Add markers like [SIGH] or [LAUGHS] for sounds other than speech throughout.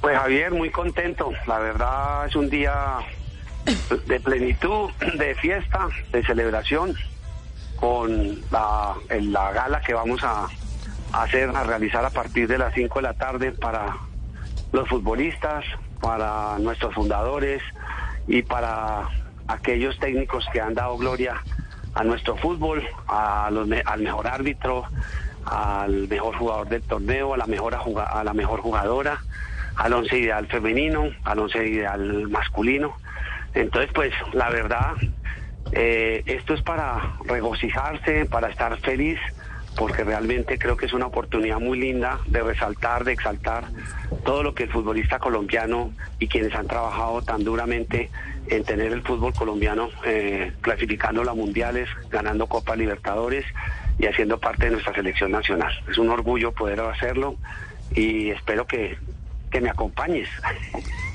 Pues Javier, muy contento. La verdad es un día de plenitud, de fiesta, de celebración, con la, gala que vamos a, hacer, a realizar a partir de las 5 de la tarde para los futbolistas, para nuestros fundadores y para aquellos técnicos que han dado gloria a nuestro fútbol, a los al mejor árbitro, al mejor jugador del torneo, a la mejor, a la mejor jugadora, al once ideal femenino, al once ideal masculino. Entonces, pues la verdad, eh, esto es para regocijarse, para estar feliz, porque realmente creo que es una oportunidad muy linda de resaltar, de exaltar todo lo que el futbolista colombiano y quienes han trabajado tan duramente en tener el fútbol colombiano eh, clasificando a mundiales, ganando Copa Libertadores y haciendo parte de nuestra selección nacional. Es un orgullo poder hacerlo y espero que, que me acompañes.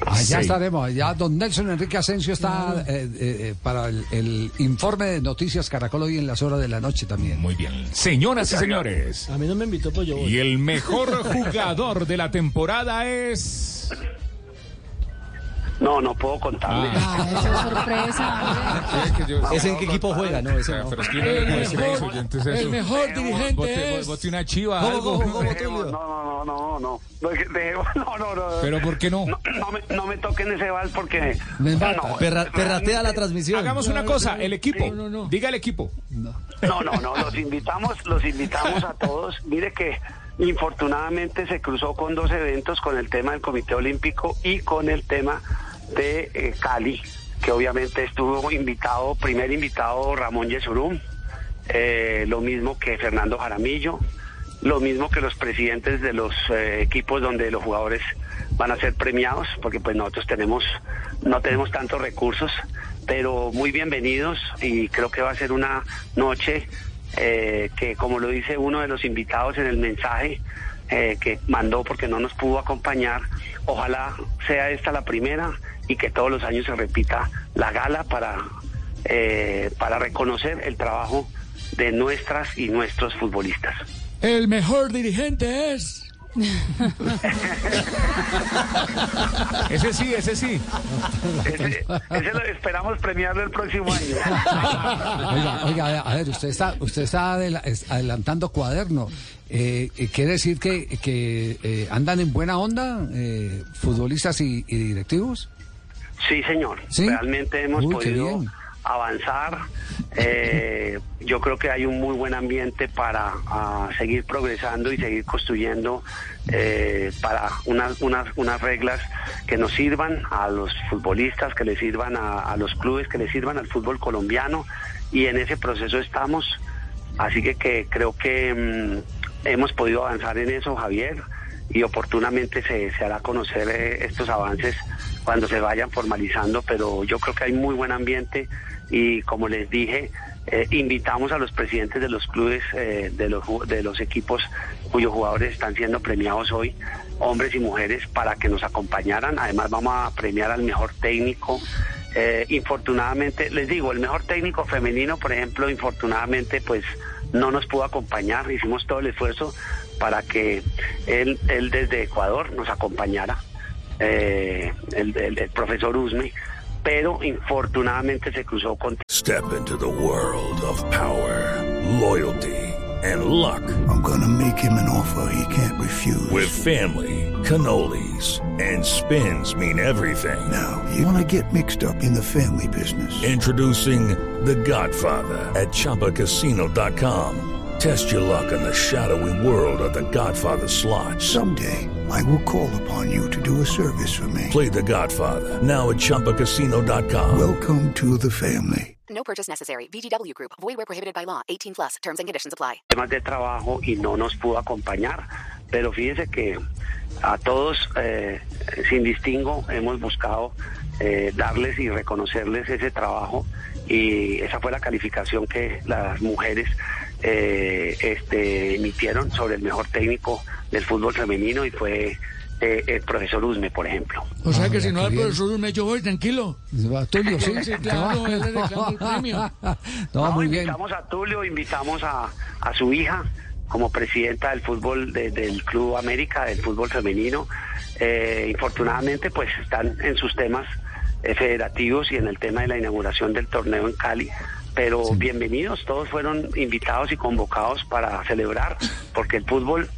Allá estaremos. Ya don Nelson Enrique Asensio está eh, eh, eh, para el, el informe de Noticias Caracol hoy en las horas de la noche también. Muy bien. Señoras y señores. A mí no me invitó, pues yo voy. Y el mejor jugador de la temporada es. No, no puedo contarle. Ah, esa es [LAUGHS] sorpresa. ¿Ese en qué equipo juega? No, ese no. Pero es que oyentes eso. El mejor dirigente Bote, es... bote una chiva, ¿Cómo, algo. no, no, no, no, no. [LAUGHS] No, no, no, no. Pero ¿por qué no? No, no me, no me toquen ese bal porque... Me mata. no, Perra- perratea la transmisión. Hagamos una cosa, el equipo. No, no, no. Diga el equipo. No, no, no, los invitamos, los invitamos a todos. Mire que infortunadamente se cruzó con dos eventos, con el tema del Comité Olímpico y con el tema de eh, Cali, que obviamente estuvo invitado, primer invitado Ramón Yesurum, eh, lo mismo que Fernando Jaramillo, lo mismo que los presidentes de los eh, equipos donde los jugadores van a ser premiados, porque pues nosotros tenemos, no tenemos tantos recursos, pero muy bienvenidos y creo que va a ser una noche que, como lo dice uno de los invitados en el mensaje que mandó porque no nos pudo acompañar, ojalá sea esta la primera y que todos los años se repita la gala para, eh, para reconocer el trabajo de nuestras y nuestros futbolistas. El mejor dirigente es... [LAUGHS] Ese sí, ese sí. Ese, ese lo esperamos premiarlo el próximo año. Oiga, oiga, a ver, usted está, usted está adela- es- adelantando cuaderno. Eh, eh, ¿Quiere decir que, que eh, andan en buena onda eh, futbolistas y, y directivos? Sí, señor. ¿Sí? Realmente hemos Uy, podido avanzar. Eh, yo creo que hay un muy buen ambiente para ah, seguir progresando y seguir construyendo eh, para unas, unas, unas reglas que nos sirvan a los futbolistas, que le sirvan a, a los clubes, que le sirvan al fútbol colombiano. Y en ese proceso estamos. Así que, que creo que mm, hemos podido avanzar en eso, Javier, y oportunamente se, se hará conocer eh, estos avances cuando se vayan formalizando, pero yo creo que hay muy buen ambiente y como les dije, eh, invitamos a los presidentes de los clubes, eh, de, los, de los equipos cuyos jugadores están siendo premiados hoy, hombres y mujeres, para que nos acompañaran. Además vamos a premiar al mejor técnico. Eh, infortunadamente, les digo, el mejor técnico femenino, por ejemplo, infortunadamente, pues no nos pudo acompañar. Hicimos todo el esfuerzo para que él, él desde Ecuador nos acompañara eh, el, el- el profesor Usme, pero infortunadamente se cruzó con Step into the world of power, loyalty, and luck. I'm gonna make him an offer he can't refuse. With family, cannolis, and spins mean everything. now, you wanna get mixed up in the family business. Introducing The Godfather at ChumbaCasino.com. Test your luck in the shadowy world of The Godfather slot. Someday, I will call upon you to do a service for me. Play The Godfather now at ChumbaCasino.com. Welcome to the family. No purchase necessary. VGW Group. Void where prohibited by law. 18 plus. Terms and conditions apply. temas de trabajo y no nos pudo acompañar. Pero fíjese que a todos, eh, sin distingo, hemos buscado eh, darles y reconocerles ese trabajo y esa fue la calificación que las mujeres eh, este, emitieron sobre el mejor técnico del fútbol femenino y fue eh, el profesor Usme, por ejemplo. O sea Ah, que si mira, no hay bien. profesor me yo voy tranquilo. Va, Tulio, sí. Sí, claro, él le el premio. [LAUGHS] No, muy bien. invitamos a Tulio, invitamos a, a su hija como presidenta del fútbol de- del Club América, del fútbol femenino. Eh, infortunadamente, pues están en sus temas eh, federativos y en el tema de la inauguración del torneo en Cali. Pero bienvenidos, todos fueron invitados y convocados para celebrar, porque el fútbol,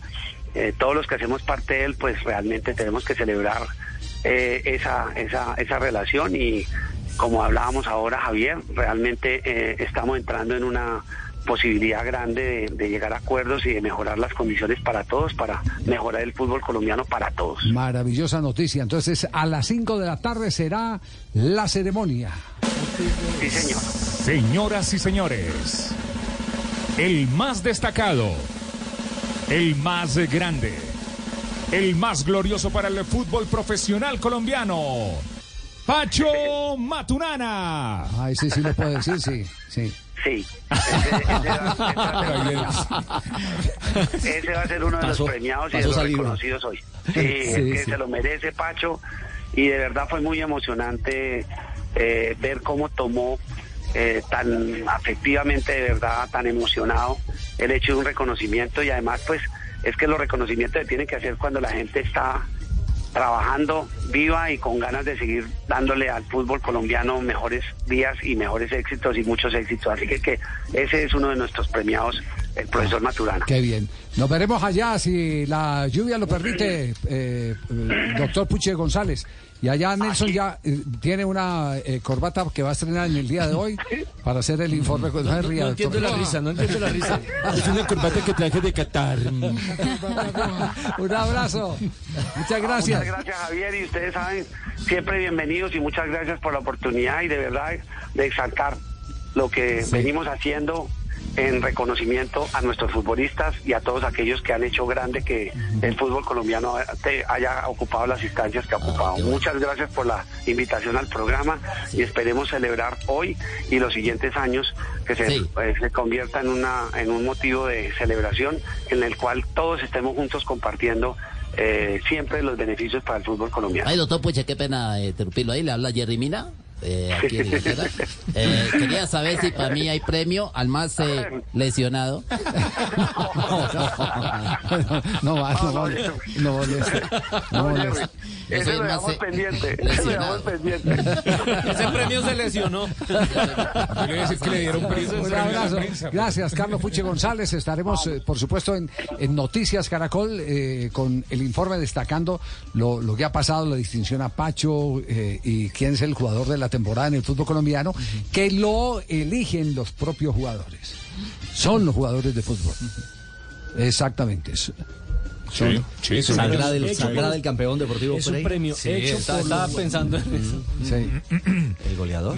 eh, todos los que hacemos parte de él, pues realmente tenemos que celebrar eh, esa, esa, esa relación y como hablábamos ahora, Javier, realmente eh, estamos entrando en una posibilidad grande de, de llegar a acuerdos y de mejorar las condiciones para todos, para mejorar el fútbol colombiano para todos. Maravillosa noticia. Entonces, a las 5 de la tarde será la ceremonia. Sí, señor. Señoras y señores, el más destacado, el más grande, el más glorioso para el fútbol profesional colombiano, Pacho Maturana. Ah, ese sí lo puedo decir, sí, sí. Sí. Ese, ese va, ese va a ser- ese va a ser uno de los premiados y de los saliva. reconocidos hoy. Sí, es Sí, que sí. se lo merece Pacho y de verdad fue muy emocionante eh, ver cómo tomó eh, tan afectivamente, de verdad, tan emocionado el hecho de un reconocimiento y además pues es que los reconocimientos se tienen que hacer cuando la gente está trabajando viva y con ganas de seguir dándole al fútbol colombiano mejores días y mejores éxitos y muchos éxitos. Así que, ese es uno de nuestros premiados, el profesor Maturana. Qué bien. Nos veremos allá si la lluvia lo permite, eh, eh, doctor Puche González. Y allá Nelson ya eh, tiene una eh, corbata que va a estrenar en el día de hoy para hacer el informe. con- No, ría, No doctor. entiendo la risa, no entiendo la risa. [LAUGHS] Es una corbata que traje de Qatar. [LAUGHS] Un abrazo. Muchas gracias. Muchas gracias, Javier. Y ustedes saben, siempre bienvenidos y muchas gracias por la oportunidad y de verdad de exaltar lo que venimos haciendo en reconocimiento a nuestros futbolistas y a todos aquellos que han hecho grande que el fútbol colombiano haya ocupado las instancias que ha ocupado. Muchas gracias por la invitación al programa y esperemos celebrar hoy y los siguientes años que se, Sí. eh, se convierta en, una, en un motivo de celebración en el cual todos estemos juntos compartiendo eh, siempre los beneficios para el fútbol colombiano. Ay, doctor Puche, qué pena eh, interrumpirlo ahí. Le habla Jerry Mina, eh, aquí en Inglaterra. Eh, quería saber si para mí hay premio al más eh, lesionado. No va, no. No moleste. No. Yo Ese lo dejamos eh, pendiente. Ese lo dejamos lesionado. pendiente. Ese premio se lesionó. Yo le voy a decir que le dieron premio Un abrazo. Gracias, Carlos Puche González. Estaremos, eh, por supuesto, en, en Noticias Caracol eh, con el informe destacando lo, lo que ha pasado, la distinción a Pacho eh, y quién es el jugador de la temporada en el fútbol colombiano, que lo eligen los propios jugadores. Son los jugadores de fútbol. Exactamente. Sí, sí, sí. Saldrá del, Hecho del campeón deportivo Es un premio hecho está- estaba pensando en eso. sí. [CLEARS THROAT] El goleador.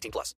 18 plus.